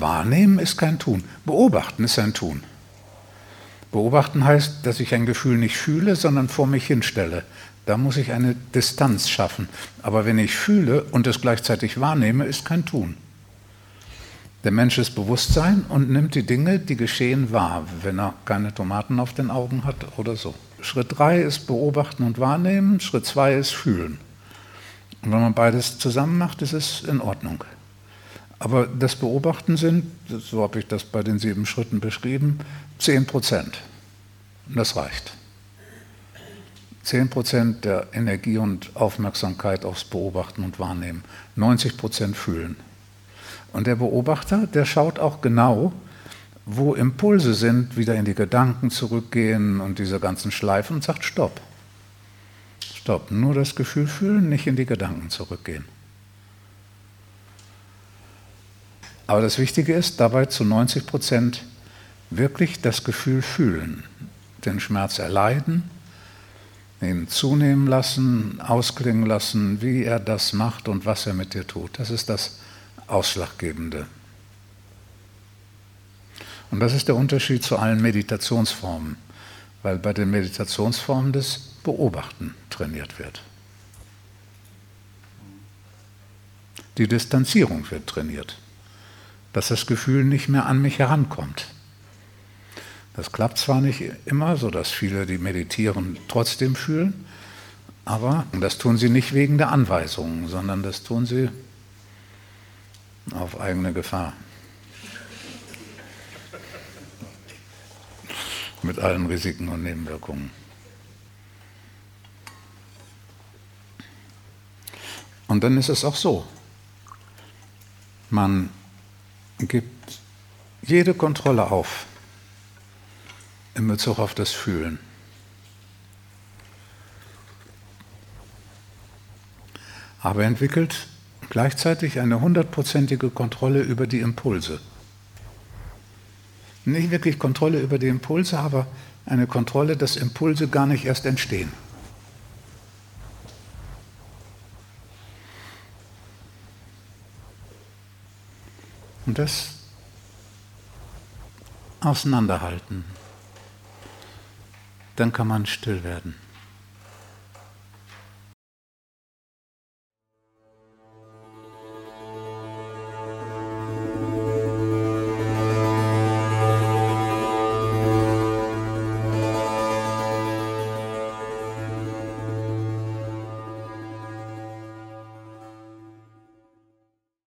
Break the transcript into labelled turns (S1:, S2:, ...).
S1: Wahrnehmen ist kein Tun. Beobachten ist ein Tun. Beobachten heißt, dass ich ein Gefühl nicht fühle, sondern vor mich hinstelle. Da muss ich eine Distanz schaffen. Aber wenn ich fühle und es gleichzeitig wahrnehme, ist kein Tun. Der Mensch ist Bewusstsein und nimmt die Dinge, die geschehen, wahr, wenn er keine Tomaten auf den Augen hat oder so. Schritt drei ist Beobachten und Wahrnehmen, Schritt zwei ist Fühlen. Und wenn man beides zusammen macht, ist es in Ordnung. Aber das Beobachten sind, so habe ich das bei den sieben Schritten beschrieben, 10 Prozent. Und das reicht. 10 Prozent der Energie und Aufmerksamkeit aufs Beobachten und Wahrnehmen. 90 Prozent fühlen. Und der Beobachter, der schaut auch genau, wo Impulse sind, wieder in die Gedanken zurückgehen und diese ganzen Schleifen und sagt Stopp. Stopp. Nur das Gefühl fühlen, nicht in die Gedanken zurückgehen. Aber das Wichtige ist, dabei zu 90 Prozent wirklich das Gefühl fühlen, den Schmerz erleiden, ihn zunehmen lassen, ausklingen lassen, wie er das macht und was er mit dir tut. Das ist das Ausschlaggebende. Und das ist der Unterschied zu allen Meditationsformen, weil bei den Meditationsformen das Beobachten trainiert wird. Die Distanzierung wird trainiert, dass das Gefühl nicht mehr an mich herankommt. Das klappt zwar nicht immer, sodass viele, die meditieren, trotzdem fühlen, aber das tun sie nicht wegen der Anweisungen, sondern das tun sie auf eigene Gefahr. Mit allen Risiken und Nebenwirkungen. Und dann ist es auch so. Man gibt jede Kontrolle auf in Bezug auf das Fühlen. Aber entwickelt gleichzeitig eine hundertprozentige Kontrolle über die Impulse. Nicht wirklich Kontrolle über die Impulse, aber eine Kontrolle, dass Impulse gar nicht erst entstehen. Und das auseinanderhalten. Dann kann man still werden.